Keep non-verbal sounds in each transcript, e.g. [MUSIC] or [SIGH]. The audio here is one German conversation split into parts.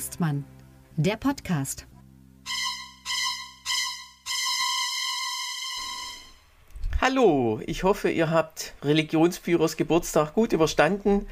Hengstmann, der Podcast. Hallo, ich hoffe, ihr habt Religionsführers Geburtstag gut überstanden.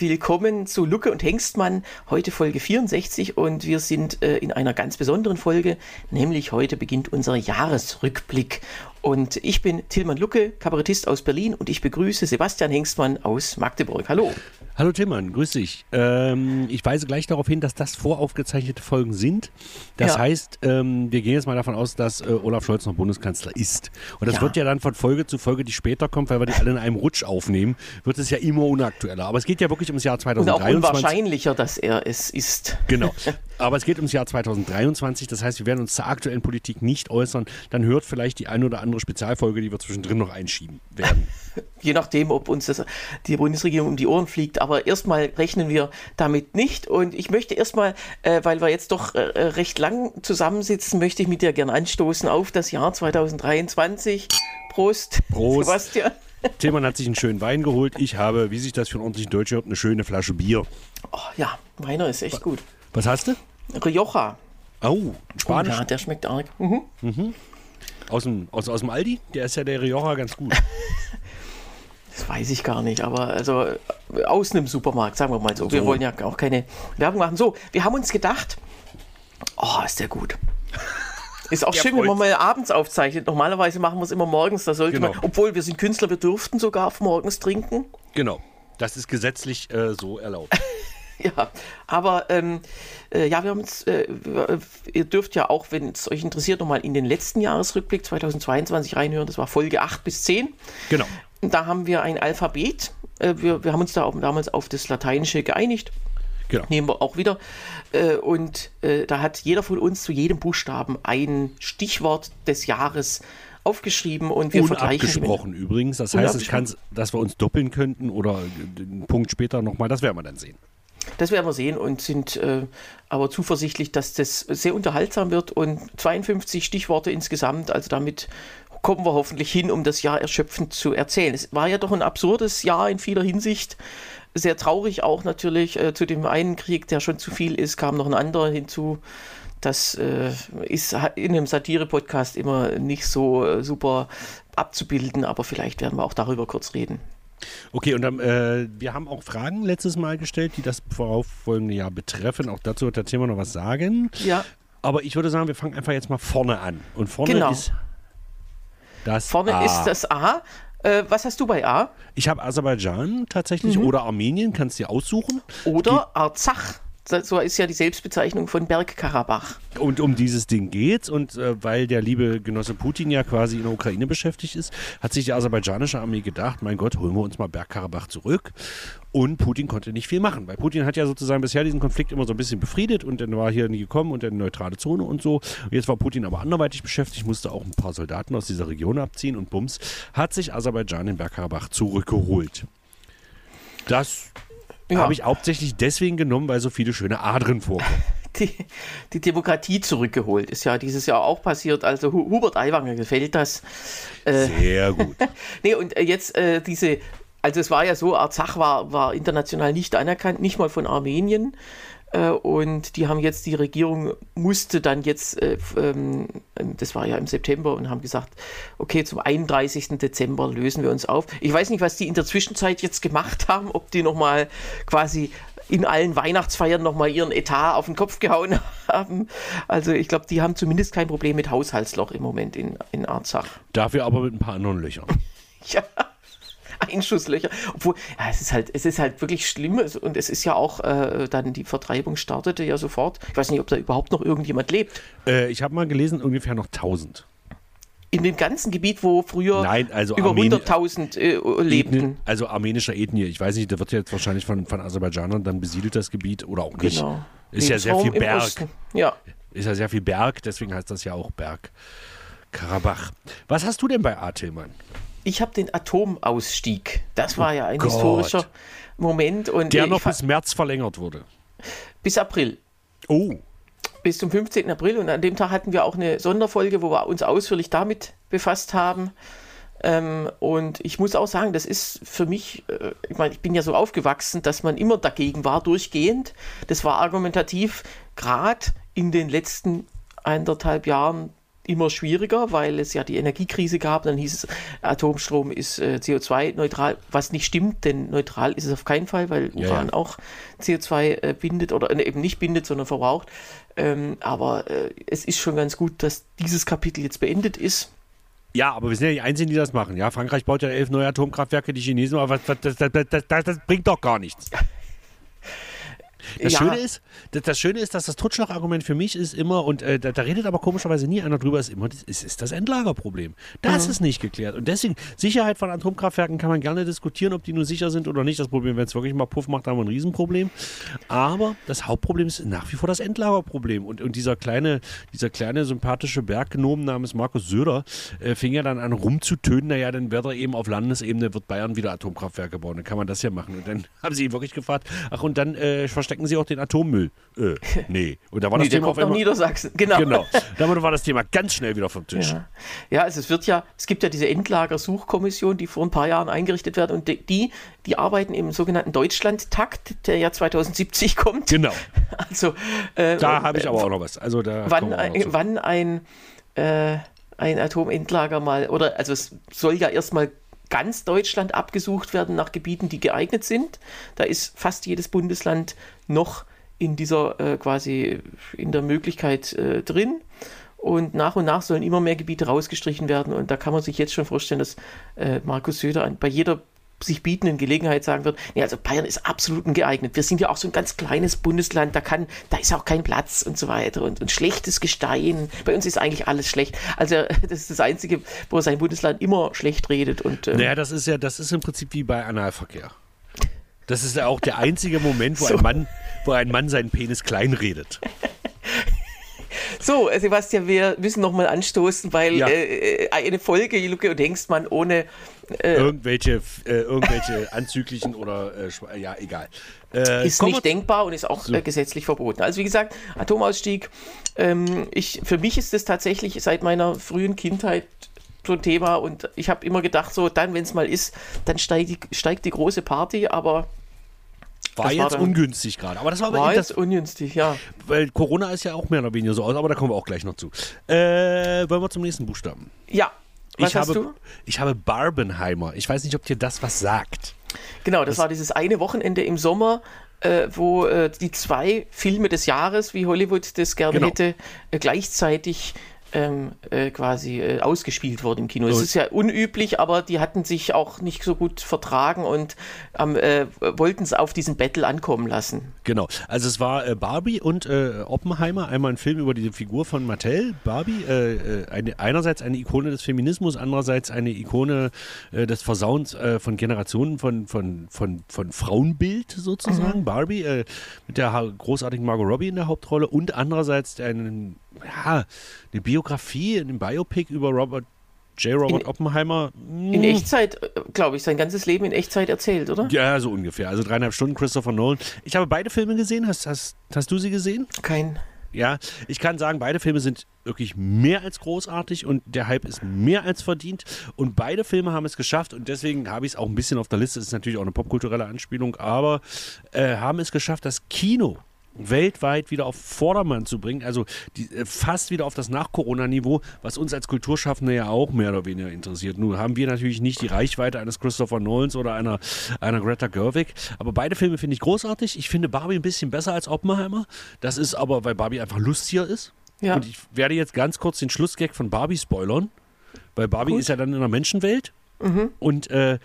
Willkommen zu Lucke und Hengstmann, heute Folge 64 und wir sind äh, in einer ganz besonderen Folge, nämlich heute beginnt unser Jahresrückblick. Und ich bin Tilman Lucke, Kabarettist aus Berlin und ich begrüße Sebastian Hengstmann aus Magdeburg. Hallo. Hallo Tillmann, grüß dich. Ähm, ich weise gleich darauf hin, dass das voraufgezeichnete Folgen sind. Das ja. heißt, ähm, wir gehen jetzt mal davon aus, dass äh, Olaf Scholz noch Bundeskanzler ist. Und das ja. wird ja dann von Folge zu Folge, die später kommt, weil wir die alle in einem Rutsch aufnehmen, wird es ja immer unaktueller. Aber es geht ja wirklich ums Jahr 2023. Und auch unwahrscheinlicher, dass er es ist. Genau. [LAUGHS] Aber es geht ums Jahr 2023. Das heißt, wir werden uns zur aktuellen Politik nicht äußern. Dann hört vielleicht die eine oder andere Spezialfolge, die wir zwischendrin noch einschieben werden. [LAUGHS] Je nachdem, ob uns das, die Bundesregierung um die Ohren fliegt. Aber erstmal rechnen wir damit nicht. Und ich möchte erstmal, äh, weil wir jetzt doch äh, recht lang zusammensitzen, möchte ich mit dir gerne anstoßen auf das Jahr 2023. Prost, Prost. Sebastian. Tillmann hat sich einen schönen Wein geholt. Ich habe, wie sich das für einen ordentlichen Deutscher hört, eine schöne Flasche Bier. Oh, ja, meiner ist echt gut. Was hast du? Rioja. Oh, Spanisch. Ja, der schmeckt arg. Mhm. Mhm. Aus, dem, aus, aus dem Aldi? Der ist ja der Rioja ganz gut. [LAUGHS] Das weiß ich gar nicht, aber also aus einem Supermarkt, sagen wir mal so. so. Wir wollen ja auch keine Werbung machen. So, wir haben uns gedacht, oh, ist der gut. Ist auch schön, wenn man mal abends aufzeichnet. Normalerweise machen wir es immer morgens. Da sollte genau. man, obwohl wir sind Künstler, wir dürften sogar auf morgens trinken. Genau. Das ist gesetzlich äh, so erlaubt. [LAUGHS] ja, aber ähm, äh, ja, wir haben äh, ihr dürft ja auch, wenn es euch interessiert, nochmal in den letzten Jahresrückblick 2022 reinhören. Das war Folge 8 bis 10. Genau. Da haben wir ein Alphabet. Äh, wir, wir haben uns da auch damals auf das Lateinische geeinigt. Genau. Nehmen wir auch wieder. Äh, und äh, da hat jeder von uns zu jedem Buchstaben ein Stichwort des Jahres aufgeschrieben und wir vergleichen. Abgesprochen übrigens. Das heißt, es kann, dass wir uns doppeln könnten oder einen Punkt später nochmal, das werden wir dann sehen. Das werden wir sehen und sind äh, aber zuversichtlich, dass das sehr unterhaltsam wird und 52 Stichworte insgesamt, also damit kommen wir hoffentlich hin, um das Jahr erschöpfend zu erzählen. Es war ja doch ein absurdes Jahr in vieler Hinsicht. Sehr traurig auch natürlich. Äh, zu dem einen Krieg, der schon zu viel ist, kam noch ein anderer hinzu. Das äh, ist in einem Satire-Podcast immer nicht so äh, super abzubilden, aber vielleicht werden wir auch darüber kurz reden. Okay, und dann, äh, wir haben auch Fragen letztes Mal gestellt, die das vorauffolgende Jahr betreffen. Auch dazu wird der Thema noch was sagen. Ja. Aber ich würde sagen, wir fangen einfach jetzt mal vorne an. Und vorne genau. ist das Vorne A. ist das A. Äh, was hast du bei A? Ich habe Aserbaidschan tatsächlich mhm. oder Armenien, kannst du dir aussuchen. Oder Arzach so ist ja die Selbstbezeichnung von Bergkarabach. Und um dieses Ding geht's und äh, weil der liebe Genosse Putin ja quasi in der Ukraine beschäftigt ist, hat sich die aserbaidschanische Armee gedacht, mein Gott, holen wir uns mal Bergkarabach zurück. Und Putin konnte nicht viel machen, weil Putin hat ja sozusagen bisher diesen Konflikt immer so ein bisschen befriedet und dann war hier nie gekommen und eine neutrale Zone und so. Und jetzt war Putin aber anderweitig beschäftigt, musste auch ein paar Soldaten aus dieser Region abziehen und bums, hat sich Aserbaidschan in Bergkarabach zurückgeholt. Das ja. Habe ich hauptsächlich deswegen genommen, weil so viele schöne Adren vorkommen. [LAUGHS] Die, die, Demokratie zurückgeholt. Ist ja dieses Jahr auch passiert. Also Hubert Aiwanger gefällt das. Äh, Sehr gut. [LAUGHS] nee, und äh, jetzt äh, diese, also es war ja so, Arzach war, war international nicht anerkannt, nicht mal von Armenien. Äh, und die haben jetzt, die Regierung musste dann jetzt, äh, ähm, das war ja im September, und haben gesagt, okay, zum 31. Dezember lösen wir uns auf. Ich weiß nicht, was die in der Zwischenzeit jetzt gemacht haben, ob die nochmal quasi in allen Weihnachtsfeiern nochmal ihren Etat auf den Kopf gehauen [LAUGHS] haben. Also ich glaube, die haben zumindest kein Problem mit Haushaltsloch im Moment in, in Arzach. Dafür aber mit ein paar anderen Löchern. [LAUGHS] ja. [LAUGHS] Einschusslöcher. Obwohl, ja, es ist halt, es ist halt wirklich schlimm und es ist ja auch äh, dann die Vertreibung startete ja sofort. Ich weiß nicht, ob da überhaupt noch irgendjemand lebt. Äh, ich habe mal gelesen, ungefähr noch 1000. In dem ganzen Gebiet, wo früher Nein, also über 100.000 äh, lebten. Ethnie, also armenischer Ethnie. Ich weiß nicht, da wird jetzt wahrscheinlich von, von Aserbaidschanern dann besiedelt, das Gebiet, oder auch nicht. Genau. Ist ja sehr viel Berg. Ja. Ist ja sehr viel Berg, deswegen heißt das ja auch Berg. Karabach. Was hast du denn bei A, Tillmann? Ich habe den Atomausstieg. Das war ja ein oh historischer Moment. Und Der noch bis März verlängert wurde. Bis April. Oh. Bis zum 15. April. Und an dem Tag hatten wir auch eine Sonderfolge, wo wir uns ausführlich damit befasst haben. Ähm, und ich muss auch sagen, das ist für mich, äh, ich meine, ich bin ja so aufgewachsen, dass man immer dagegen war, durchgehend. Das war argumentativ gerade in den letzten eineinhalb Jahren immer schwieriger, weil es ja die Energiekrise gab. Dann hieß es, Atomstrom ist äh, CO2-neutral, was nicht stimmt, denn neutral ist es auf keinen Fall, weil Ja, Uran ja. auch CO2 äh, bindet oder äh, eben nicht bindet, sondern verbraucht. Ähm, aber äh, es ist schon ganz gut, dass dieses Kapitel jetzt beendet ist. Ja, aber wir sind ja die Einzigen, die das machen. Ja, Frankreich baut ja elf neue Atomkraftwerke, die Chinesen, aber was, das, das, das, das bringt doch gar nichts. [LAUGHS] Das, Ja. Schöne ist, das, Schöne ist, dass das Totschlagargument für mich ist immer, und äh, da, da redet aber komischerweise nie einer drüber, ist immer, das ist, ist das Endlagerproblem. Das ist nicht geklärt. Und deswegen, Sicherheit von Atomkraftwerken kann man gerne diskutieren, ob die nur sicher sind oder nicht. Das Problem, wenn es wirklich mal Puff macht, haben wir ein Riesenproblem. Aber das Hauptproblem ist nach wie vor das Endlagerproblem. Und, und dieser kleine, dieser kleine sympathische Berggnomen namens Markus Söder äh, fing ja dann an rumzutönen, naja, dann wird er eben auf Landesebene, wird Bayern wieder Atomkraftwerke bauen. Dann kann man das ja machen. Und dann [LAUGHS] haben sie ihn wirklich gefragt, ach und dann äh, verstecken sie auch den Atommüll. Äh, [LAUGHS] nee. Und da war Nee, das der Thema auf einmal... Niedersachsen. Genau. Genau. [LAUGHS] Damit war das Thema ganz schnell wieder vom Tisch. Ja. ja, also es wird ja, es gibt ja diese Endlagersuchkommission, die vor ein paar Jahren eingerichtet werden und die- die, arbeiten im sogenannten Deutschland-Takt, der ja 2070 kommt. Genau. [LAUGHS] Also äh, Da habe ich aber auch noch was. Also da wann, ein, wann ein, äh, ein Atomendlager mal, oder also es soll ja erstmal ganz Deutschland abgesucht werden nach Gebieten, die geeignet sind. Da ist fast jedes Bundesland noch in dieser äh, quasi in der Möglichkeit äh, drin. Und nach und nach sollen immer mehr Gebiete rausgestrichen werden. Und da kann man sich jetzt schon vorstellen, dass äh, Markus Söder an, bei jeder sich bietenden Gelegenheit sagen wird, nee, also Bayern ist absolut ungeeignet. Wir sind ja auch so ein ganz kleines Bundesland, da kann, da ist auch kein Platz und so weiter und, und schlechtes Gestein. Bei uns ist eigentlich alles schlecht. Also [LAUGHS] das ist das Einzige, wo er sein Bundesland immer schlecht redet und ähm, Naja, das ist ja, das ist im Prinzip wie bei Analverkehr. Das ist ja auch der einzige Moment, wo, [LAUGHS] So. ein, Mann, wo ein Mann seinen Penis kleinredet. [LAUGHS] So, äh, Sebastian, wir müssen nochmal anstoßen, weil Ja. äh, äh, eine Folge Lucke und Hengstmann ohne irgendwelche, äh, irgendwelche [LAUGHS] anzüglichen oder, äh, ja, egal. Äh, ist nicht denkbar und ist auch äh, gesetzlich verboten. Also wie gesagt, Atomausstieg, ähm, ich, für mich ist das tatsächlich seit meiner frühen Kindheit so ein Thema und ich habe immer gedacht, so dann, wenn es mal ist, dann steigt die, steigt die große Party, aber war war jetzt dann- ungünstig gerade. Aber das war war das, ungünstig, ja. weil Corona ist ja auch mehr oder weniger so aus, aber da kommen wir auch gleich noch zu. Äh, wollen wir zum nächsten Buchstaben? Ja, was ich hast habe, du? Ich habe Barbenheimer. Ich weiß nicht, ob dir das was sagt. Genau, das war dieses eine Wochenende im Sommer, äh, wo äh, die zwei Filme des Jahres, wie Hollywood das gerne Genau. hätte, äh, gleichzeitig ähm, äh, quasi äh, ausgespielt wurden im Kino. Und- ist ja unüblich, aber die hatten sich auch nicht so gut vertragen und ähm, äh, wollten es auf diesen Battle ankommen lassen. Genau. Also es war äh, Barbie und äh, Oppenheimer, einmal ein Film über die Figur von Mattel. Barbie, äh, eine, einerseits eine Ikone des Feminismus, andererseits eine Ikone des Versauens von Generationen von, von, von, von Frauenbild sozusagen. Barbie äh, mit der großartigen Margot Robbie in der Hauptrolle und andererseits einen, ja, eine Biografie, ein Biopic über Robert J. Robert In- Oppenheimer. In Echtzeit, glaube ich, sein ganzes Leben in Echtzeit erzählt, oder? Ja, so ungefähr. Also dreieinhalb Stunden Christopher Nolan. Ich habe beide Filme gesehen. Hast, hast, hast du sie gesehen? Kein. Ja, ich kann sagen, beide Filme sind wirklich mehr als großartig und der Hype ist mehr als verdient. Und beide Filme haben es geschafft und deswegen habe ich es auch ein bisschen auf der Liste. Das ist natürlich auch eine popkulturelle Anspielung, aber äh, haben es geschafft, das Kino weltweit wieder auf Vordermann zu bringen, also die, äh, fast wieder auf das Nach-Corona-Niveau, was uns als Kulturschaffende ja auch mehr oder weniger interessiert. Nun haben wir natürlich nicht die Reichweite eines Christopher Nolans oder einer, einer Greta Gerwig, aber beide Filme finde ich großartig. Ich finde Barbie ein bisschen besser als Oppenheimer. Das ist aber, weil Barbie einfach lustiger ist. Ja. Und ich werde jetzt ganz kurz den Schlussgag von Barbie spoilern, weil Barbie Gut. ist ja dann in einer Menschenwelt und äh,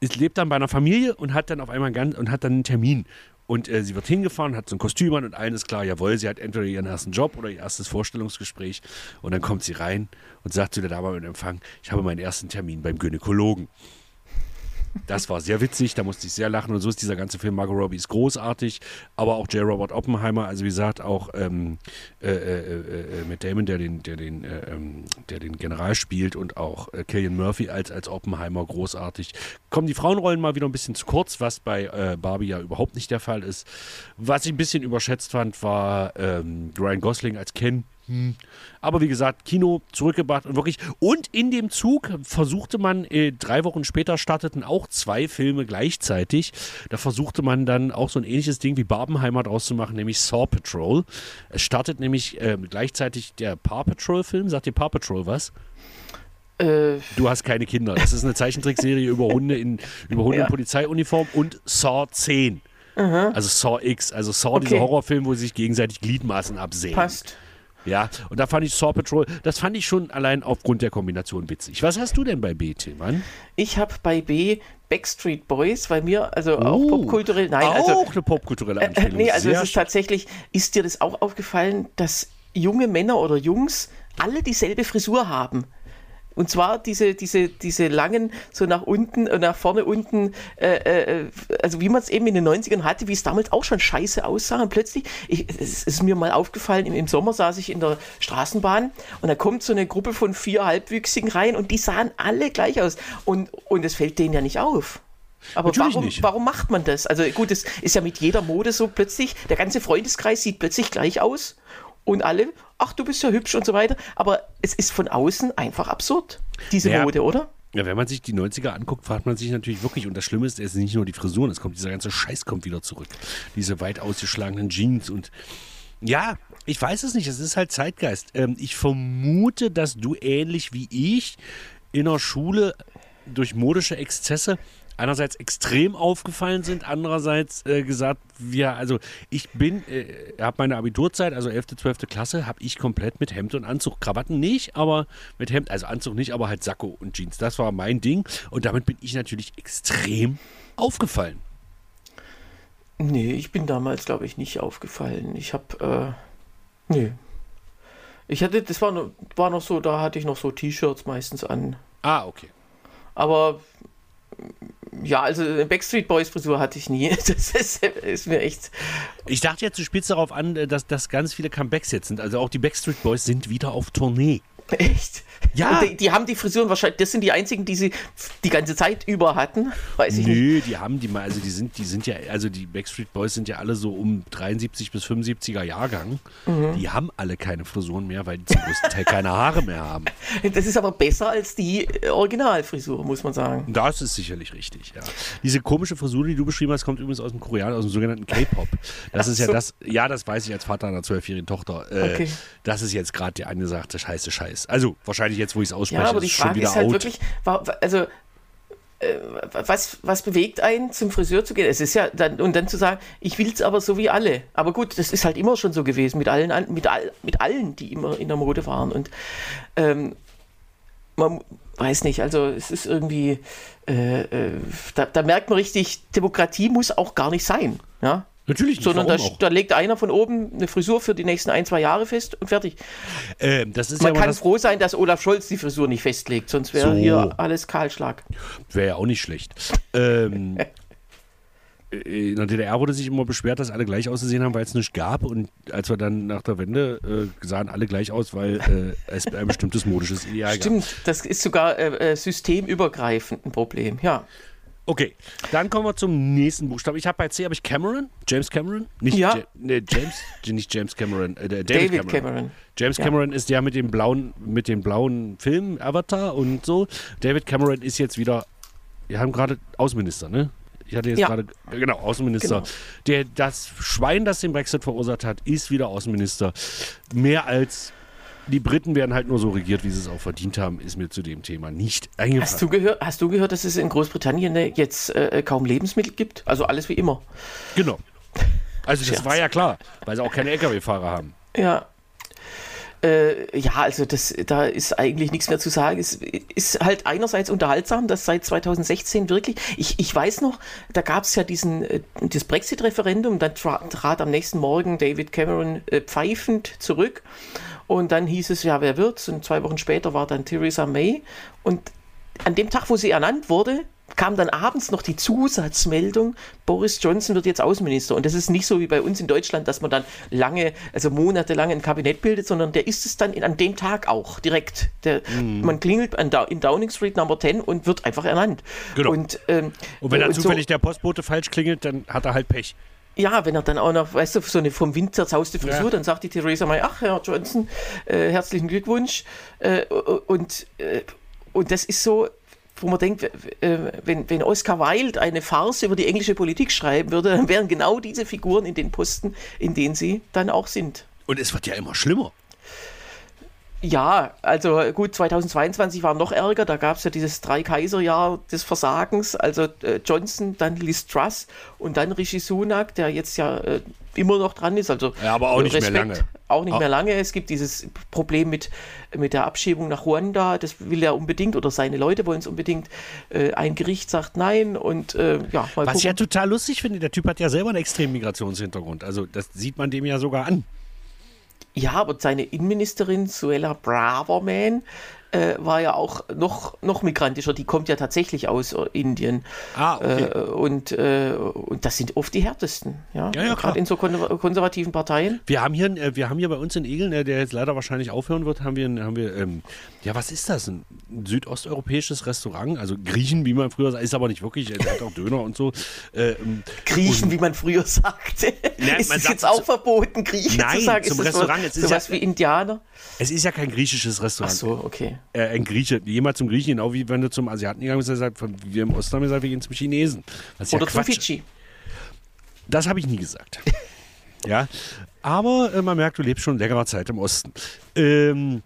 es lebt dann bei einer Familie und hat dann auf einmal ganz und hat dann einen Termin. Und äh, sie wird hingefahren, hat so ein Kostüm an und ist klar, jawohl, sie hat entweder ihren ersten Job oder ihr erstes Vorstellungsgespräch. Und dann kommt sie rein und sagt zu der Dame im Empfang, ich habe meinen ersten Termin beim Gynäkologen. Das war sehr witzig, da musste ich sehr lachen und so ist dieser ganze Film. Margot Robbie ist großartig, aber auch J. Robert Oppenheimer, also wie gesagt, auch ähm, äh, äh, äh, Matt Damon, der den, der, den, äh, ähm, der den General spielt und auch äh, Killian Murphy als, als Oppenheimer großartig. Kommen die Frauenrollen mal wieder ein bisschen zu kurz, was bei äh, Barbie ja überhaupt nicht der Fall ist. Was ich ein bisschen überschätzt fand, war ähm, Ryan Gosling als Ken. Hm. Aber wie gesagt, Kino zurückgebracht und wirklich. Und in dem Zug versuchte man, äh, drei Wochen später starteten auch zwei Filme gleichzeitig. Da versuchte man dann auch so ein ähnliches Ding wie Barbenheimer draus zu machen, nämlich Saw Patrol. Es startet nämlich äh, gleichzeitig der Paw Patrol-Film. Sagt dir Paw Patrol was? Äh, Du hast keine Kinder. Das ist eine Zeichentrickserie über Hunde in, über Hunde Ja. in Polizeiuniform und Saw 10. Also Saw X, also Saw, Okay. dieser Horrorfilm, wo sie sich gegenseitig Gliedmaßen absehen. passt. Ja, und da fand ich Saw Patrol, das fand ich schon allein aufgrund der Kombination witzig. Was hast du denn bei B, Mann? Ich habe bei B Backstreet Boys, weil mir, also auch Oh, popkulturell, nein, auch also eine popkulturelle Äh, Anspielung. nee, also Sehr es ist schön. tatsächlich, ist dir das auch aufgefallen, dass junge Männer oder Jungs alle dieselbe Frisur haben? Und zwar diese, diese, diese langen, so nach unten, äh, nach vorne unten, äh, äh, also wie man es eben in den 90ern hatte, wie es damals auch schon scheiße aussah. Und plötzlich, ich, es ist mir mal aufgefallen, im, im Sommer saß ich in der Straßenbahn und da kommt so eine Gruppe von vier Halbwüchsigen rein und die sahen alle gleich aus. Und, und es fällt denen ja nicht auf. Aber Natürlich warum, nicht. warum macht man das? Also gut, es ist ja mit jeder Mode so plötzlich, der ganze Freundeskreis sieht plötzlich gleich aus und alle, ach, du bist ja hübsch und so weiter. Aber es ist von außen einfach absurd, diese Ja. Mode, oder? Ja, wenn man sich die 90er anguckt, fragt man sich natürlich wirklich, und das Schlimme ist, es ist nicht nur die Frisuren, es kommt, dieser ganze Scheiß kommt wieder zurück. Diese weit ausgeschlagenen Jeans und ja, ich weiß es nicht, es ist halt Zeitgeist. Ähm, ich vermute, dass du ähnlich wie ich in der Schule durch modische Exzesse einerseits extrem aufgefallen sind, andererseits äh, gesagt, wir, also ich bin, äh, habe meine Abiturzeit, also 11., 12. Klasse, habe ich komplett mit Hemd und Anzug, Krawatten nicht, aber mit Hemd, also Anzug nicht, aber halt Sakko und Jeans, das war mein Ding und damit bin ich natürlich extrem aufgefallen. Nee, ich bin damals, glaube ich, nicht aufgefallen. Ich habe, äh, nee. Ich hatte, das war, noch- war noch so, da hatte ich noch so T-Shirts meistens an. Ah, okay. Aber ja, also Backstreet Boys Frisur hatte ich nie. [LAUGHS] Das ist, ist mir echt. Ich dachte jetzt, du spielst darauf an, äh, dass, dass ganz viele Comebacks jetzt sind, also auch die Backstreet Boys sind wieder auf Tournee. [LAUGHS] Echt? Ja. Die, die haben die Frisuren wahrscheinlich, das sind die einzigen, die sie die ganze Zeit über hatten. Weiß ich nicht. Nö, die haben die mal, also die sind, die sind ja, also die Backstreet Boys sind ja alle so um 73 bis 75er Jahrgang. Mhm. Die haben alle keine Frisuren mehr, weil die zum größten Teil keine Haare mehr haben. [LAUGHS] Das ist aber besser als die äh, Originalfrisur, muss man sagen. Das ist sicherlich richtig, ja. Diese komische Frisur, die du beschrieben hast, kommt übrigens aus dem Korean, aus dem sogenannten K-Pop. Das ist ja so. das, ja, das weiß ich als Vater einer zwölfjährigen Tochter. Äh, Okay. Das ist jetzt gerade der angesagte scheiße Scheiß. Also wahrscheinlich jetzt, wo ich es ausspreche, Ja, aber ist die es schon Frage wieder ist halt out. wirklich, also äh, was, was bewegt einen, zum Friseur zu gehen? Es ist ja dann, und dann zu sagen, ich will es aber so wie alle. Aber gut, das ist halt immer schon so gewesen mit allen, mit, all, mit allen, die immer in der Mode waren. Und ähm, man weiß nicht, also es ist irgendwie, äh, äh, da, da merkt man richtig, Demokratie muss auch gar nicht sein. Ja? Natürlich nicht, Sondern da, da legt einer von oben eine Frisur für die nächsten ein, zwei Jahre fest und fertig. Ähm, das ist Man ja kann froh sein, dass Olaf Scholz die Frisur nicht festlegt, sonst wäre So. hier alles Kahlschlag. wäre ja auch nicht schlecht. Ähm, [LAUGHS] äh, in der DDR wurde sich immer beschwert, dass alle gleich ausgesehen haben, weil es nichts gab. Und als wir dann nach der Wende äh, sahen alle gleich aus, weil äh, es [LAUGHS] ein bestimmtes modisches Ideal gab. Stimmt, das ist sogar äh, äh, systemübergreifend ein Problem, ja. Okay, dann kommen wir zum nächsten Buchstaben. Ich habe bei C habe ich Cameron, James Cameron, nicht Ja. Ja. nee, James, nicht James Cameron, äh, David, David Cameron. Cameron. James Ja. Cameron ist der mit dem blauen, mit dem blauen Film Avatar und so. David Cameron ist jetzt wieder, wir haben gerade Außenminister, ne? Ich hatte jetzt Ja. gerade, genau, Außenminister. Genau. Der, das Schwein, das den Brexit verursacht hat, ist wieder Außenminister. Mehr als die Briten werden halt nur so regiert, wie sie es auch verdient haben, ist mir zu dem Thema nicht eingefallen. Hast du, gehört, hast du gehört, dass es in Großbritannien äh, jetzt äh, kaum Lebensmittel gibt? Also alles wie immer. Genau. Also das Scherz. war ja klar, weil sie auch keine Lkw-Fahrer haben. Ja. Äh, ja, also das, da ist eigentlich nichts mehr zu sagen. Es ist halt einerseits unterhaltsam, dass seit 2016 wirklich, ich, ich weiß noch, da gab es ja diesen, äh, das Brexit-Referendum, dann tra trat am nächsten Morgen David Cameron äh, pfeifend zurück und dann hieß es, ja, wer wird's? Und zwei Wochen später war dann Theresa May und an dem Tag, wo sie ernannt wurde, kam dann abends noch die Zusatzmeldung, Boris Johnson wird jetzt Außenminister. Und das ist nicht so wie bei uns in Deutschland, dass man dann lange, also monatelang ein Kabinett bildet, sondern der ist es dann in, an dem Tag auch direkt. Der, Man klingelt an, in Downing Street Number 10 und wird einfach ernannt. Genau. Und, ähm, Und wenn dann und so- zufällig der Postbote falsch klingelt, dann hat er halt Pech. Ja, wenn er dann auch noch, weißt du, so eine vom Wind zerzauste Frisur, Ja. dann sagt die Theresa May, ach, Herr Johnson, äh, herzlichen Glückwunsch. Äh, und, äh, und das ist so, wo man denkt, äh, wenn, wenn Oscar Wilde eine Farce über die englische Politik schreiben würde, dann wären genau diese Figuren in den Posten, in denen sie dann auch sind. Und es wird ja immer schlimmer. Ja, also gut, 2022 war noch ärger, da gab es ja dieses Drei-Kaiser-Jahr des Versagens, also äh, Johnson, dann Liz Truss und dann Rishi Sunak, der jetzt ja äh, immer noch dran ist. Also Ja, aber auch nicht mehr lange. Auch nicht Auch- mehr lange. Es gibt dieses Problem mit, mit der Abschiebung nach Ruanda, das will er unbedingt oder seine Leute wollen es unbedingt. Äh, ein Gericht sagt nein und äh, ja, mal Was ich ja gucken. total lustig finde, der Typ hat ja selber einen extremen Migrationshintergrund. Also das sieht man dem ja sogar an. Ja, aber seine Innenministerin Suella Braverman äh, war ja auch noch, noch migrantischer. Die kommt ja tatsächlich aus äh, Indien. Ah, okay. Äh, und, äh, und das sind oft die härtesten. Ja, Ja, ja. Gerade in so kon konservativen Parteien. Wir haben hier, äh, wir haben hier bei uns in Egeln, äh, der jetzt leider wahrscheinlich aufhören wird, haben wir, haben wir ähm, ja, was ist das? Ein südosteuropäisches Restaurant, also Griechen, wie man früher sagt, ist aber nicht wirklich, äh, der hat auch Döner und so. Äh, ähm, Griechen, wie man früher [LAUGHS] sagte. Nein, ist man es sagt jetzt auch verboten, Griechen Nein, zu sagen? zum ist das Restaurant. So, Es ist sowas ja- wie Indianer? es ist ja kein griechisches Ach Restaurant. so, okay. Äh, ein Grieche, jemand zum Griechen, genau wie wenn du zum Asiaten gegangen bist, der sagt, von- wir im Osten haben gesagt, wir gehen zum Chinesen. Das ist ja Oder zum. Fidschi. Das habe ich nie gesagt. [LAUGHS] ja, aber äh, man merkt, du lebst schon längere Zeit im Osten. Ähm,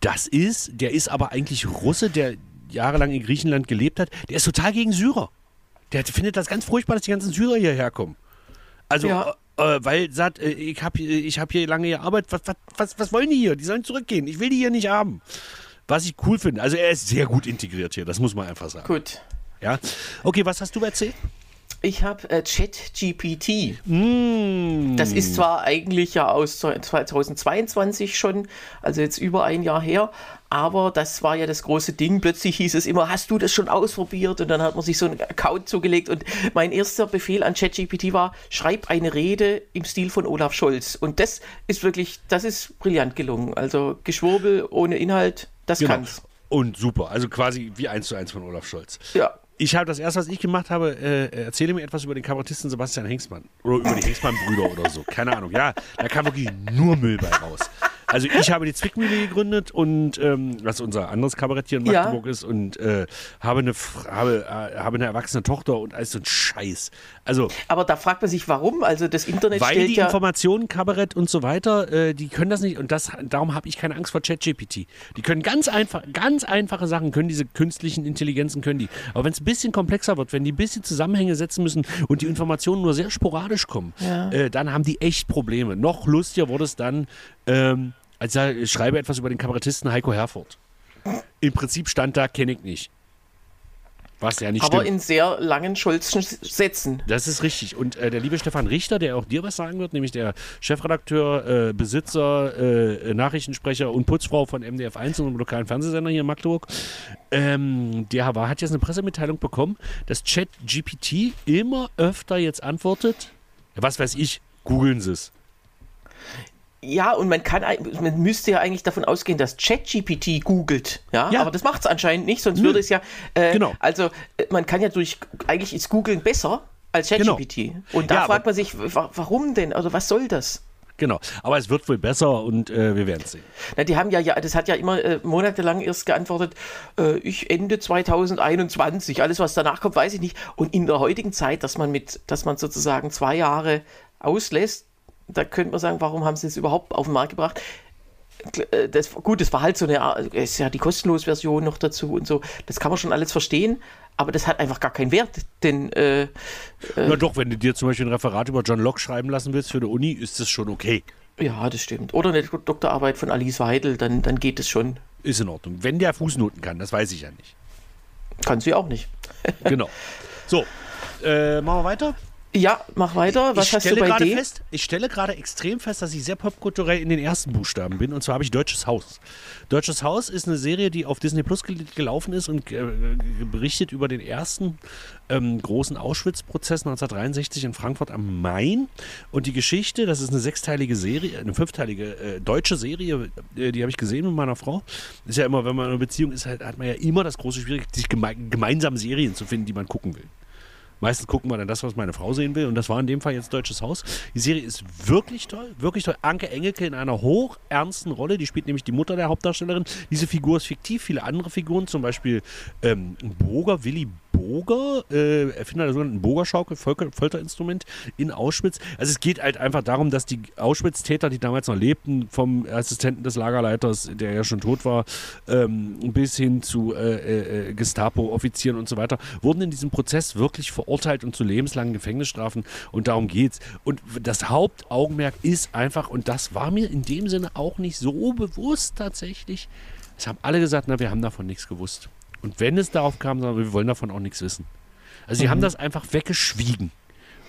das ist, der ist aber eigentlich Russe, der jahrelang in Griechenland gelebt hat. Der ist total gegen Syrer. Der findet das ganz furchtbar, dass die ganzen Syrer hierher kommen. Also, Ja. Äh, äh, weil sagt, äh, ich habe ich hab hier lange gearbeitet, was, was, was, was wollen die hier? Die sollen zurückgehen. Ich will die hier nicht haben. Was ich cool finde. Also er ist sehr gut integriert hier, das muss man einfach sagen. Gut. Ja? Okay, was hast du erzählt? Ich habe äh, ChatGPT. Mm. Das ist zwar eigentlich ja aus 2022 schon, also jetzt über ein Jahr her, aber das war ja das große Ding. Plötzlich hieß es immer, hast du das schon ausprobiert? Und dann hat man sich so einen Account zugelegt. Und mein erster Befehl an ChatGPT war, schreib eine Rede im Stil von Olaf Scholz. Und das ist wirklich, das ist brillant gelungen. Also Geschwurbel ohne Inhalt, das Genau. kann's. Und super, also quasi wie eins zu eins von Olaf Scholz. Ja. Ich habe das erste, was ich gemacht habe, äh, erzähle mir etwas über den Kabarettisten Sebastian Hengstmann. Oder über die Hengstmann-Brüder oder so. Keine Ahnung. Ja, da kam wirklich nur Müll bei raus. Also ich habe die Zwickmühle gegründet und ähm, was unser anderes Kabarett hier in Ja. Magdeburg ist und äh, habe, eine, habe, äh, habe eine erwachsene Tochter und alles so ein Scheiß. Also Aber da fragt man sich, warum? Also das Internet weil stellt die ja... Informationen, Kabarett und so weiter, äh, die können das nicht und das, darum habe ich keine Angst vor ChatGPT. Die können ganz einfach, ganz einfache Sachen, können diese künstlichen Intelligenzen, können die. Aber wenn es ein bisschen komplexer wird, wenn die ein bisschen Zusammenhänge setzen müssen und die Informationen nur sehr sporadisch kommen, Ja. äh, dann haben die echt Probleme. Noch lustiger wurde es dann, ähm, als ich schreibe etwas über den Kabarettisten Heiko Herford. Im Prinzip stand da, kenne ich nicht. Was ja nicht aber stimmt. in sehr langen Scholzschen Sätzen. Das ist richtig. Und äh, der liebe Stefan Richter, der auch dir was sagen wird, nämlich der Chefredakteur, äh, Besitzer, äh, Nachrichtensprecher und Putzfrau von MDF1 und einem lokalen Fernsehsender hier in Magdeburg, ähm, der war, hat jetzt eine Pressemitteilung bekommen, dass ChatGPT immer öfter jetzt antwortet, was weiß ich, googeln Sie es. Ja, und man kann, man müsste ja eigentlich davon ausgehen, dass ChatGPT googelt, ja, Ja. aber das macht es anscheinend nicht, sonst würde es ja, äh, Genau. also äh, man kann ja durch, eigentlich ist Googeln besser als Genau. ChatGPT. Und da Ja, fragt man sich, wa- warum denn, also was soll das? Genau. Aber es wird wohl besser und äh, wir werden es sehen. Na, die haben ja, ja, das hat ja immer äh, monatelang erst geantwortet, äh, ich Ende 2021, alles was danach kommt, weiß ich nicht. Und in der heutigen Zeit, dass man mit, dass man sozusagen zwei Jahre auslässt, da könnte man sagen, warum haben sie es überhaupt auf den Markt gebracht? Äh, Das, gut, das war halt so eine, Art- ist ja die kostenlose Version noch dazu und so. Das kann man schon alles verstehen, aber das hat einfach gar keinen Wert, denn äh, Na doch, wenn du dir zum Beispiel ein Referat über John Locke schreiben lassen willst für die Uni, ist das schon okay. ja, das stimmt. Oder eine Doktorarbeit von Alice Weidel, dann, dann geht es schon. Ist in Ordnung. Wenn der Fußnoten kann, das weiß ich ja nicht. Kann sie auch nicht. Genau. [LAUGHS] So, äh, machen wir weiter. Ja, mach weiter. Was ich hast du stelle bei gerade D? fest, ich stelle gerade extrem fest, dass ich sehr popkulturell in den ersten Buchstaben bin. Und zwar habe ich Deutsches Haus. Deutsches Haus ist eine Serie, die auf Disney Plus gel gelaufen ist und äh, berichtet über den ersten ähm, großen Auschwitz-Prozess 1963 in Frankfurt am Main. Und die Geschichte, das ist eine sechsteilige Serie, eine fünfteilige äh, deutsche Serie, äh, die habe ich gesehen mit meiner Frau. Ist ja immer, wenn man in einer Beziehung ist, halt, hat man ja immer das große Schwierigkeit, sich geme gemeinsam Serien zu finden, die man gucken will. Meistens gucken wir dann das, was meine Frau sehen will. Und das war in dem Fall jetzt Deutsches Haus. Die Serie ist wirklich toll, wirklich toll. Anke Engelke in einer hochernsten Rolle. Die spielt nämlich die Mutter der Hauptdarstellerin. Diese Figur ist fiktiv. Viele andere Figuren, zum Beispiel ähm, Boger, Willi Boger, äh, Erfinder der sogenannten Bogerschaukel, Folter, Folterinstrument in Auschwitz. Also es geht halt einfach darum, dass die Auschwitz-Täter, die damals noch lebten, vom Assistenten des Lagerleiters, der ja schon tot war, ähm, bis hin zu äh, äh, Gestapo-Offizieren und so weiter, wurden in diesem Prozess wirklich verurteilt und zu lebenslangen Gefängnisstrafen und darum geht's. Und das Hauptaugenmerk ist einfach, und das war mir in dem Sinne auch nicht so bewusst tatsächlich, es haben alle gesagt, na, wir haben davon nichts gewusst. Und wenn es darauf kam, sagen wir, wir wollen davon auch nichts wissen. Also sie mhm. haben das einfach weggeschwiegen.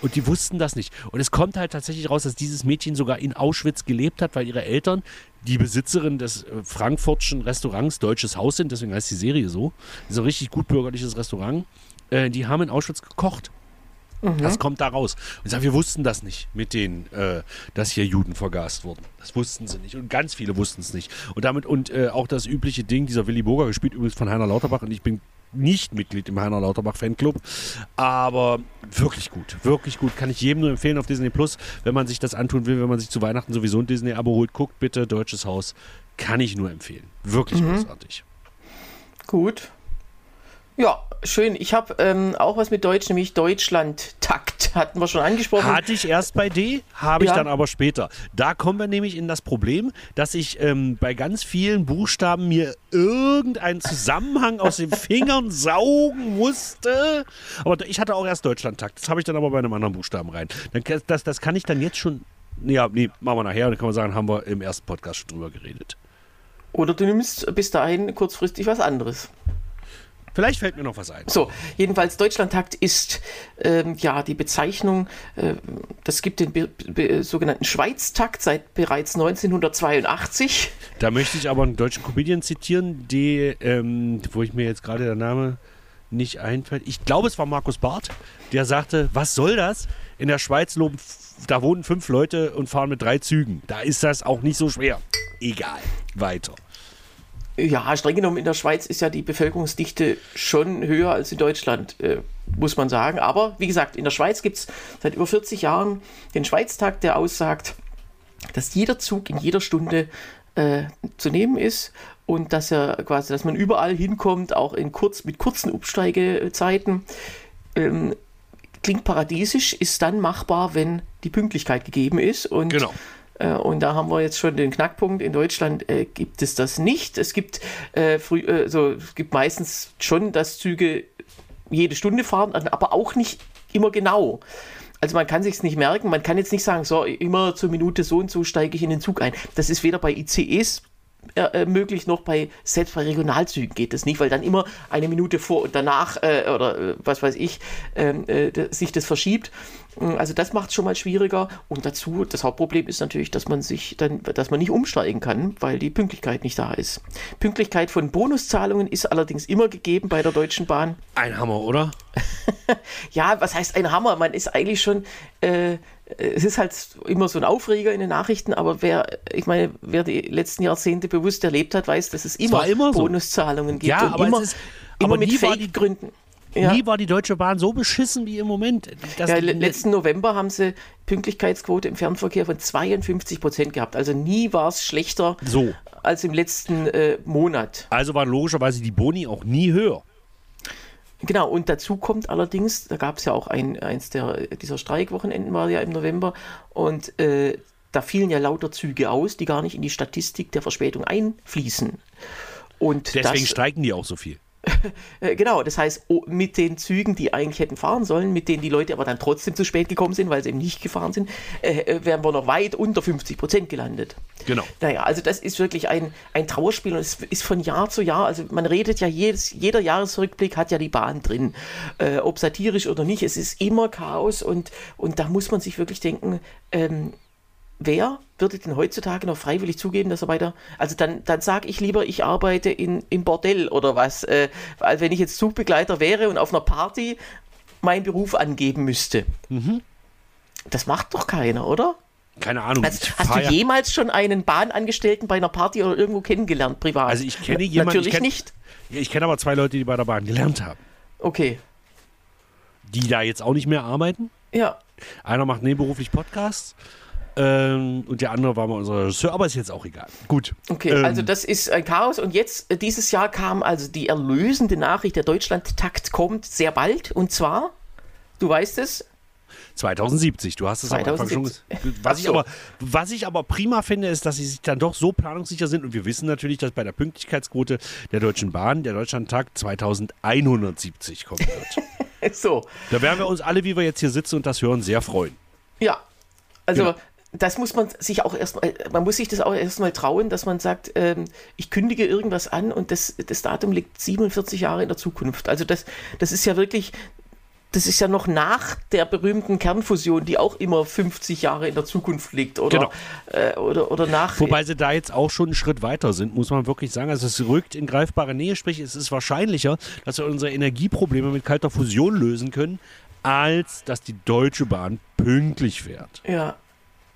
Und die wussten das nicht. Und es kommt halt tatsächlich raus, dass dieses Mädchen sogar in Auschwitz gelebt hat, weil ihre Eltern die Besitzerin des äh, frankfurtschen Restaurants Deutsches Haus sind. Deswegen heißt die Serie so. Das ist ein richtig gut bürgerliches Restaurant. Äh, die haben in Auschwitz gekocht. Mhm. Das kommt da raus. Und ich sage, wir wussten das nicht mit denen, äh, dass hier Juden vergast wurden. Das wussten sie nicht. Und ganz viele wussten es nicht. Und damit, und äh, auch das übliche Ding, dieser Willy Burger, gespielt übrigens von Heiner Lauterbach, und ich bin nicht Mitglied im Heiner Lauterbach Fanclub, aber wirklich gut, wirklich gut. Kann ich jedem nur empfehlen auf Disney Plus, wenn man sich das antun will, wenn man sich zu Weihnachten sowieso ein Disney-Abo holt, guckt bitte Deutsches Haus. Kann ich nur empfehlen. Wirklich mhm. großartig. Gut. Ja, schön. Ich habe ähm, auch was mit Deutsch, nämlich Deutschland-Takt. [LAUGHS] Hatten wir schon angesprochen. Hatte ich erst bei D, habe ich ja. dann aber später. Da kommen wir nämlich in das Problem, dass ich ähm, bei ganz vielen Buchstaben mir irgendeinen Zusammenhang aus den [LAUGHS] Fingern saugen musste. Aber ich hatte auch erst Deutschland-Takt. Das habe ich dann aber bei einem anderen Buchstaben rein. Das, das kann ich dann jetzt schon. Ja, nee, machen wir nachher. Dann kann man sagen, haben wir im ersten Podcast schon drüber geredet. Oder du nimmst bis dahin kurzfristig was anderes. Vielleicht fällt mir noch was ein. So, jedenfalls Deutschlandtakt ist ähm, ja die Bezeichnung, äh, das gibt den be be sogenannten Schweiztakt seit bereits 1982. Da möchte ich aber einen deutschen Comedian zitieren, die, ähm, wo ich mir jetzt gerade der Name nicht einfällt. Ich glaube, es war Markus Barth, der sagte, was soll das? In der Schweiz loben, da wohnen fünf Leute und fahren mit drei Zügen. Da ist das auch nicht so schwer. Egal. Weiter. Ja, streng genommen in der Schweiz ist ja die Bevölkerungsdichte schon höher als in Deutschland, äh, muss man sagen. Aber wie gesagt, in der Schweiz gibt es seit über 40 Jahren den Schweiztag, der aussagt, dass jeder Zug in jeder Stunde äh, zu nehmen ist und dass er quasi, dass man überall hinkommt, auch in kurz, mit kurzen Umsteigezeiten. Ähm, klingt paradiesisch, ist dann machbar, wenn die Pünktlichkeit gegeben ist. Und genau. Äh, und da haben wir jetzt schon den Knackpunkt. In Deutschland äh, gibt es das nicht. Es gibt, äh, früh, äh, so, es gibt meistens schon, dass Züge jede Stunde fahren, aber auch nicht immer genau. Also man kann sich nicht merken, man kann jetzt nicht sagen, so immer zur Minute so und so steige ich in den Zug ein. Das ist weder bei ICEs äh, möglich noch bei, selbst bei Regionalzügen geht das nicht, weil dann immer eine Minute vor und danach äh, oder äh, was weiß ich, ähm, äh, sich das verschiebt. Mm, also das macht es schon mal schwieriger. Und dazu, das Hauptproblem ist natürlich, dass man sich dann, dass man nicht umsteigen kann, weil die Pünktlichkeit nicht da ist. Pünktlichkeit von Bonuszahlungen ist allerdings immer gegeben bei der Deutschen Bahn. Ein Hammer, oder? [LAUGHS] ja, was heißt ein Hammer? Man ist eigentlich schon, äh, es ist halt immer so ein Aufreger in den Nachrichten, aber wer, ich meine, wer die letzten Jahrzehnte bewusst erlebt hat, weiß, dass es immer, immer Bonuszahlungen so. gibt. Ja, aber immer, ist, immer aber mit Fake-Gründen. Ja. Nie war die Deutsche Bahn so beschissen wie im Moment. Ja, letzten November haben sie Pünktlichkeitsquote im Fernverkehr von 52 Prozent gehabt. Also nie war es schlechter so. als im letzten äh, Monat. Also waren logischerweise die Boni auch nie höher. Genau, und dazu kommt allerdings, da gab es ja auch ein, eins der, dieser Streikwochenenden war ja im November und äh, da fielen ja lauter Züge aus, die gar nicht in die Statistik der Verspätung einfließen. Und Deswegen das, streiken die auch so viel. [LAUGHS] Äh, genau, das heißt, mit den Zügen, die eigentlich hätten fahren sollen, mit denen die Leute aber dann trotzdem zu spät gekommen sind, weil sie eben nicht gefahren sind, äh, äh wären wir noch weit unter 50 Prozent gelandet. Genau. Naja, also das ist wirklich ein, ein Trauerspiel und es ist von Jahr zu Jahr, also man redet ja, jedes, jeder Jahresrückblick hat ja die Bahn drin, äh, ob satirisch oder nicht, es ist immer Chaos und, und da muss man sich wirklich denken, ähm, wer würde denn heutzutage noch freiwillig zugeben, dass er weiter. Also dann, dann sage ich lieber, ich arbeite in, im Bordell oder was. Äh, als wenn ich jetzt Zugbegleiter wäre und auf einer Party meinen Beruf angeben müsste. Mhm. Das macht doch keiner, oder? Keine Ahnung. Also, hast du jemals schon einen Bahnangestellten bei einer Party oder irgendwo kennengelernt, privat? Also ich kenne jemanden. Natürlich ich kenn, nicht. Ich kenne aber zwei Leute, die bei der Bahn gelernt haben. Okay. die da jetzt auch nicht mehr arbeiten. Ja. Einer macht nebenberuflich Podcasts ähm, und der andere war mal unser Regisseur, aber ist jetzt auch egal. Gut. Okay, Ähm, also das ist ein Chaos und jetzt, äh, dieses Jahr kam also die erlösende Nachricht, der Deutschlandtakt kommt sehr bald und zwar, du weißt es, 2070, du hast es am Anfang schon 2070. gesagt. Was, ich aber, was ich aber prima finde, ist, dass sie sich dann doch so planungssicher sind und wir wissen natürlich, dass bei der Pünktlichkeitsquote der Deutschen Bahn der Deutschlandtag 2170 kommen wird. [LAUGHS] so, da werden wir uns alle, wie wir jetzt hier sitzen und das hören, sehr freuen. ja, also Genau. Das muss man sich auch erstmal, man muss sich das auch erstmal trauen, dass man sagt, ähm, ich kündige irgendwas an und das, das Datum liegt 47 Jahre in der Zukunft. Also das, das ist ja wirklich, das ist ja noch nach der berühmten Kernfusion, die auch immer 50 Jahre in der Zukunft liegt oder, Genau. äh, oder, oder nach. Wobei sie da jetzt auch schon einen Schritt weiter sind, muss man wirklich sagen. Also es rückt in greifbare Nähe, sprich es ist wahrscheinlicher, dass wir unsere Energieprobleme mit kalter Fusion lösen können, als dass die Deutsche Bahn pünktlich fährt. Ja,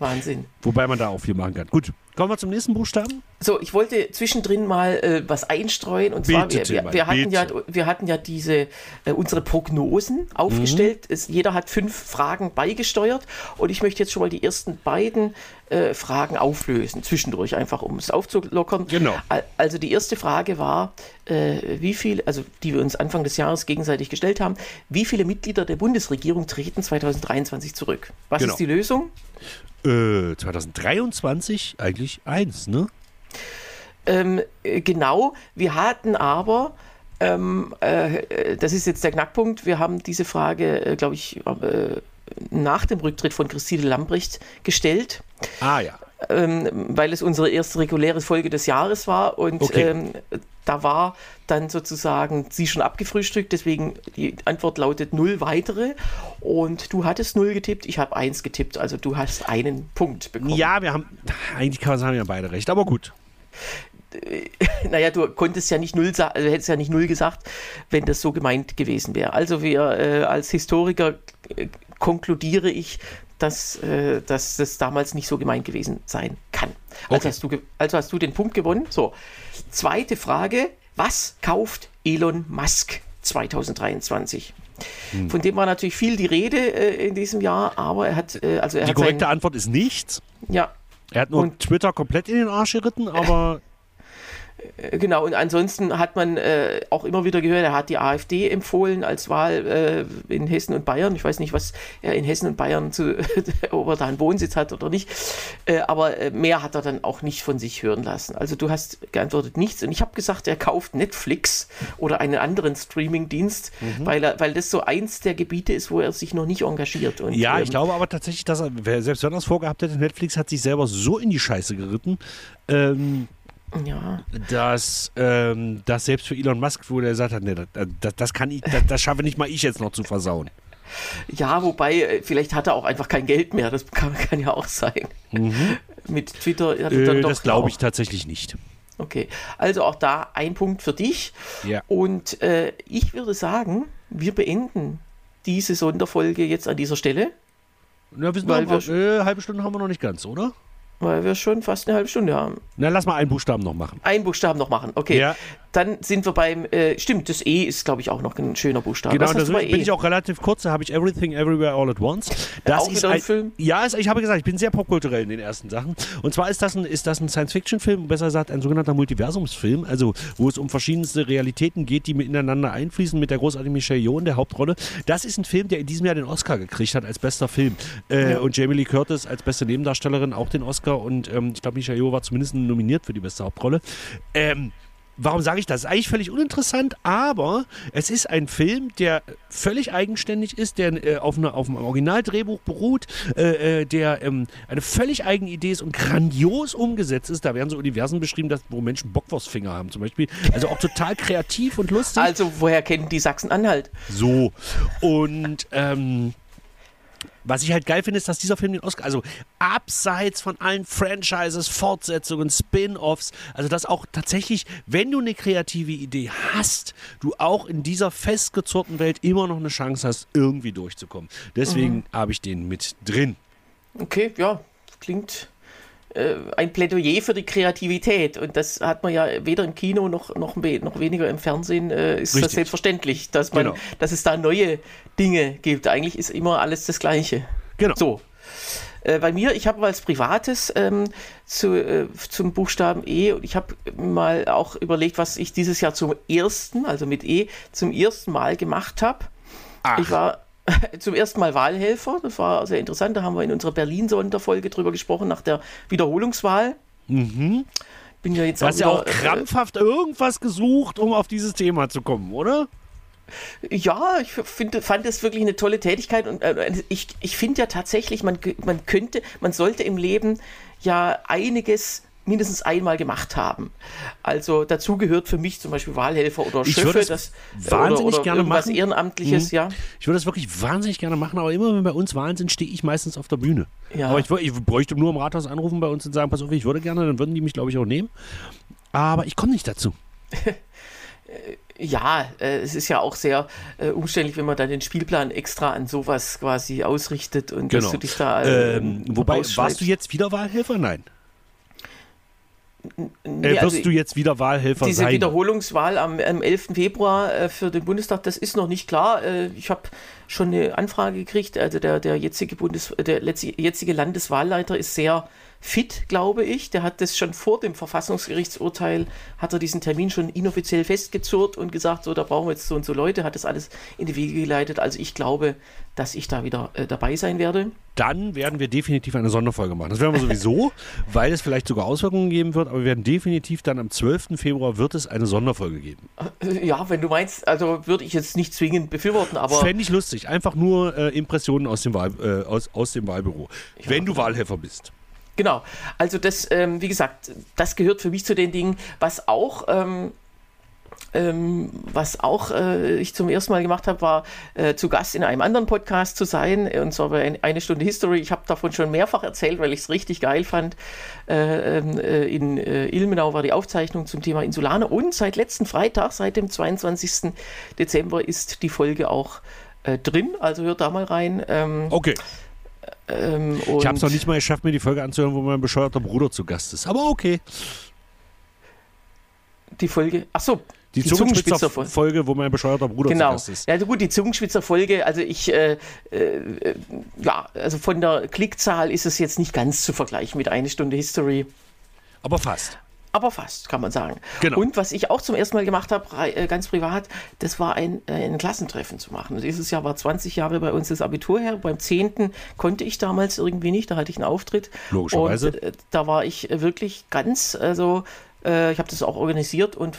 Wahnsinn. Wobei man da auch viel machen kann. Gut, kommen wir zum nächsten Buchstaben. So, ich wollte zwischendrin mal äh, was einstreuen und zwar, Bitte, wir, wir, wir, hatten ja, wir hatten ja diese, äh, unsere Prognosen aufgestellt. Es, jeder hat fünf Fragen beigesteuert und ich möchte jetzt schon mal die ersten beiden äh, Fragen auflösen, zwischendurch einfach, um es aufzulockern. Genau. Al- Also die erste Frage war, äh, wie viel, also die wir uns Anfang des Jahres gegenseitig gestellt haben, wie viele Mitglieder der Bundesregierung treten 2023 zurück? Was Genau. ist die Lösung? Äh, 2023 eigentlich eins, ne? Ähm, äh, genau, wir hatten aber, ähm, äh, äh, das ist jetzt der Knackpunkt, wir haben diese Frage, äh, glaube ich, äh, nach dem Rücktritt von Christine Lambrecht gestellt, Ah ja. Ähm, weil es unsere erste reguläre Folge des Jahres war und Okay. ähm, da war dann sozusagen sie schon abgefrühstückt, deswegen die Antwort lautet null weitere und du hattest null getippt, ich habe eins getippt, also du hast einen Punkt bekommen. Ja, wir haben, eigentlich kann man sagen, wir haben beide recht, aber gut. [LAUGHS] Naja, du konntest ja nicht null also hättest ja nicht null gesagt, wenn das so gemeint gewesen wäre. Also wir äh, als Historiker äh, konkludiere ich, dass, äh, dass das damals nicht so gemeint gewesen sein kann. Also, Okay. hast du, also hast du den Punkt gewonnen. So, zweite Frage. Was kauft Elon Musk 2023? Hm. Von dem war natürlich viel die Rede äh, in diesem Jahr, aber er hat, äh, also er Die hat korrekte sein, Antwort ist nichts. ja, Er hat nur Und- Twitter komplett in den Arsch geritten, aber Äh, Genau, und ansonsten hat man äh, auch immer wieder gehört, er hat die AfD empfohlen als Wahl äh, in Hessen und Bayern. Ich weiß nicht, was er in Hessen und Bayern zu, [LAUGHS] ob er da einen Wohnsitz hat oder nicht. Äh, aber äh, mehr hat er dann auch nicht von sich hören lassen. Also du hast geantwortet nichts. Und ich habe gesagt, er kauft Netflix oder einen anderen Streamingdienst, Mhm. weil, er, weil das so eins der Gebiete ist, wo er sich noch nicht engagiert. Und, ja, ähm, ich glaube aber tatsächlich, dass er, selbst wenn er es vorgehabt hätte, Netflix hat sich selber so in die Scheiße geritten, ähm, Ja, dass ähm, das selbst für Elon Musk, wo der gesagt hat, nee, das, das, kann ich, das, das schaffe nicht mal ich jetzt noch zu versauen. [LAUGHS] Ja, wobei, äh, vielleicht hat er auch einfach kein Geld mehr. Das kann, kann ja auch sein. [LAUGHS] Mit Twitter hat er dann Äh, doch das glaube ich tatsächlich nicht. Okay, also auch da ein Punkt für dich. Ja. Und äh, ich würde sagen, wir beenden diese Sonderfolge jetzt an dieser Stelle, Na, wir sind Weil noch, wir- äh, halbe Stunde haben wir noch nicht ganz, oder? Weil wir schon fast eine halbe Stunde haben. Na, lass mal einen Buchstaben noch machen. Einen Buchstaben noch machen, okay. Ja. Dann sind wir beim, äh, stimmt, das E ist, glaube ich, auch noch ein schöner Buchstabe. Genau, Was da hast du bei bin E? ich auch relativ kurz, da habe ich Everything Everywhere All at Once. Das auch ist ein ein Film? Ja, ist, ich habe gesagt, ich bin sehr popkulturell in den ersten Sachen. Und zwar ist das ein, ist das ein Science-Fiction-Film, besser gesagt ein sogenannter Multiversumsfilm, also wo es um verschiedenste Realitäten geht, die miteinander einfließen, mit der großartigen Michelle Yeoh in der Hauptrolle. Das ist ein Film, der in diesem Jahr den Oscar gekriegt hat als bester Film. Äh, Ja. Und Jamie Lee Curtis als beste Nebendarstellerin auch den Oscar und ähm, ich glaube, Michelle Yeoh war zumindest nominiert für die beste Hauptrolle. Ähm, Warum sage ich das? Ist eigentlich völlig uninteressant, aber es ist ein Film, der völlig eigenständig ist, der äh, auf, eine, auf einem Originaldrehbuch beruht, äh, äh, der ähm, eine völlig eigene Idee ist und grandios umgesetzt ist. Da werden so Universen beschrieben, dass, wo Menschen Bockwurstfinger haben zum Beispiel. Also auch total kreativ und lustig. Also, woher kennen die Sachsen-Anhalt? So. Und ähm, was ich halt geil finde, ist, dass dieser Film den Oscar, also abseits von allen Franchises, Fortsetzungen, Spin-offs, also dass auch tatsächlich, wenn du eine kreative Idee hast, du auch in dieser festgezurrten Welt immer noch eine Chance hast, irgendwie durchzukommen. Deswegen habe ich den mit drin. Okay, ja, klingt ein Plädoyer für die Kreativität. Und das hat man ja weder im Kino noch, noch, noch weniger im Fernsehen, äh, ist Richtig. das selbstverständlich, dass, man, genau. dass es da neue Dinge gibt. Eigentlich ist immer alles das Gleiche. Genau. So. Äh, bei mir, ich habe als Privates ähm, zu, äh, zum Buchstaben E und ich habe mal auch überlegt, was ich dieses Jahr zum ersten, also mit E, zum ersten Mal gemacht habe. Ich war [LAUGHS] zum ersten Mal Wahlhelfer. Das war sehr interessant. Da haben wir in unserer Berlin-Sonderfolge drüber gesprochen, nach der Wiederholungswahl. Mhm. Bin ja jetzt du hast ja auch äh, krampfhaft irgendwas gesucht, um auf dieses Thema zu kommen, oder? Ja, ich find, fand es wirklich eine tolle Tätigkeit und äh, ich, ich finde ja tatsächlich, man, man könnte, man sollte im Leben ja einiges mindestens einmal gemacht haben. Also dazu gehört für mich zum Beispiel Wahlhelfer oder ich Schöffe, das wahnsinnig oder, oder gerne irgendwas machen. Ehrenamtliches, mhm. ja. Ich würde das wirklich wahnsinnig gerne machen, aber immer wenn bei uns Wahlen sind, stehe ich meistens auf der Bühne. Ja. Aber ich, ich bräuchte nur im Rathaus anrufen bei uns und sagen, pass auf, ich würde gerne, dann würden die mich, glaube ich, auch nehmen. Aber ich komme nicht dazu. [LAUGHS] ja, äh, es ist ja auch sehr äh, umständlich, wenn man dann den Spielplan extra an sowas quasi ausrichtet und genau. dass du dich da. Äh, ähm, wobei, warst du jetzt wieder Wahlhelfer? Nein. Nee, äh, wirst also, du jetzt wieder Wahlhelfer diese sein? Diese Wiederholungswahl am, am 11. Februar äh, für den Bundestag, das ist noch nicht klar. Äh, ich habe schon eine Anfrage gekriegt. Also der, der, jetzige, Bundes, der jetzige Landeswahlleiter ist sehr fit, glaube ich. Der hat das schon vor dem Verfassungsgerichtsurteil, hat er diesen Termin schon inoffiziell festgezurrt und gesagt, so, da brauchen wir jetzt so und so Leute, hat das alles in die Wege geleitet. Also ich glaube, dass ich da wieder äh, dabei sein werde. Dann werden wir definitiv eine Sonderfolge machen. Das werden wir sowieso, [LAUGHS] weil es vielleicht sogar Auswirkungen geben wird, aber wir werden definitiv dann am 12. Februar wird es eine Sonderfolge geben. Äh, ja, wenn du meinst, also würde ich jetzt nicht zwingend befürworten, aber... Fände ich lustig. Einfach nur äh, Impressionen aus dem, Wahl, äh, aus, aus dem Wahlbüro. Ja. Wenn du Wahlhelfer bist. Genau. Also das, ähm, wie gesagt, das gehört für mich zu den Dingen, was auch ähm, ähm, was auch äh, ich zum ersten Mal gemacht habe, war äh, zu Gast in einem anderen Podcast zu sein, und zwar bei Eine Stunde History. Ich habe davon schon mehrfach erzählt, weil ich es richtig geil fand. Äh, ähm, äh in äh, Ilmenau war die Aufzeichnung zum Thema Insulaner und seit letzten Freitag, seit dem 22. Dezember, ist die Folge auch äh, drin. Also hört da mal rein. Ähm, okay. Ähm, ich habe es noch nicht mal geschafft, mir die Folge anzuhören, wo mein bescheuerter Bruder zu Gast ist. Aber okay. Die Folge. Achso, die, die Zungenspitzer-Folge, wo mein bescheuerter Bruder genau. zu Gast ist. Ja, gut, die Zungenspitzer-Folge, also ich, äh, äh, ja, also von der Klickzahl ist es jetzt nicht ganz zu vergleichen mit eine Stunde History. Aber fast. Aber fast, kann man sagen. Genau. Und was ich auch zum ersten Mal gemacht habe, äh, ganz privat, das war ein, äh, ein Klassentreffen zu machen. Dieses Jahr war 20 Jahre bei uns das Abitur her. Beim 10. konnte ich damals irgendwie nicht, da hatte ich einen Auftritt. Logischerweise. Und äh, da war ich wirklich ganz, also ich habe das auch organisiert und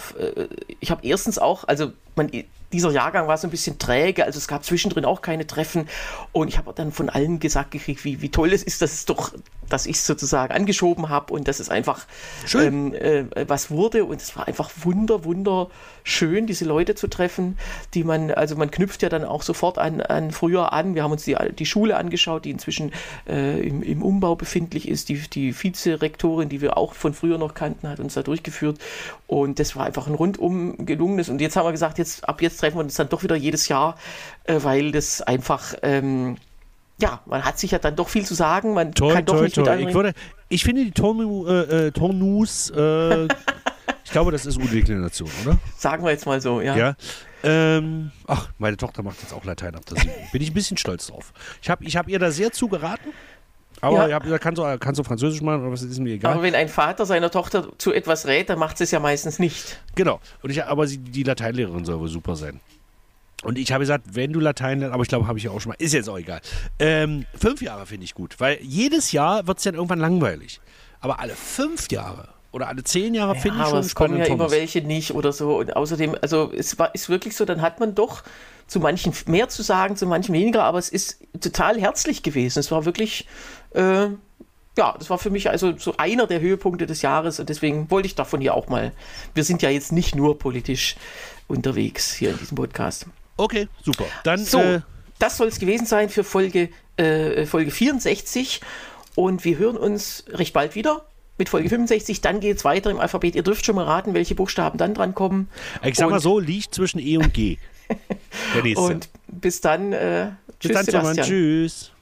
ich habe erstens auch, also man, dieser Jahrgang war so ein bisschen träge, also es gab zwischendrin auch keine Treffen und ich habe dann von allen gesagt gekriegt, wie, wie toll es ist, dass es doch dass ich es sozusagen angeschoben habe und dass es einfach ähm, äh, was wurde. Und es war einfach wunder, wunderschön, diese Leute zu treffen, die man, also man knüpft ja dann auch sofort an, an früher an. Wir haben uns die, die Schule angeschaut, die inzwischen äh, im, im Umbau befindlich ist. Die, die Vizerektorin, die wir auch von früher noch kannten, hat uns da durchgeführt. Und das war einfach ein rundum gelungenes. Und jetzt haben wir gesagt, jetzt ab jetzt treffen wir uns dann doch wieder jedes Jahr, äh, weil das einfach ähm, ja, man hat sich ja dann doch viel zu sagen. Man toll, kann doch toll, nicht toll. Ich, würde, ich finde die Tornu, äh, äh Tornus, äh, [LAUGHS] ich glaube, das ist Udeklination, oder? Sagen wir jetzt mal so, ja. ja. Ähm, ach, meine Tochter macht jetzt auch Latein ab der 7. Bin ich ein bisschen stolz drauf. Ich habe ich hab ihr da sehr zugeraten. Aber ja. ja kannst, du, kannst du Französisch machen oder was ist mir egal. Aber wenn ein Vater seiner Tochter zu etwas rät, dann macht sie es ja meistens nicht. Genau. Und ich, aber sie, die Lateinlehrerin soll wohl super sein. Und ich habe gesagt, wenn du Latein lernst, aber ich glaube, habe ich ja auch schon mal, ist jetzt auch egal. Ähm, fünf Jahre finde ich gut, weil jedes Jahr wird es dann irgendwann langweilig. Aber alle fünf Jahre oder alle zehn Jahre ja, finde ich schon es kommen ja immer welche nicht oder so. Und außerdem, also es war, ist wirklich so, dann hat man doch zu manchen mehr zu sagen, zu manchen weniger, aber es ist total herzlich gewesen. Es war wirklich, äh, ja, das war für mich also so einer der Höhepunkte des Jahres und deswegen wollte ich davon hier auch mal. Wir sind ja jetzt nicht nur politisch unterwegs hier in diesem Podcast. Okay, super. Dann, so, äh, das soll es gewesen sein für Folge, äh, Folge 64. Und wir hören uns recht bald wieder mit Folge 65. Dann geht es weiter im Alphabet. Ihr dürft schon mal raten, welche Buchstaben dann dran kommen. Ich sag und, mal so, liegt zwischen E und G. [LAUGHS] Der nächste. Und bis dann. Äh, bis tschüss, dann, Sebastian. Tschüss.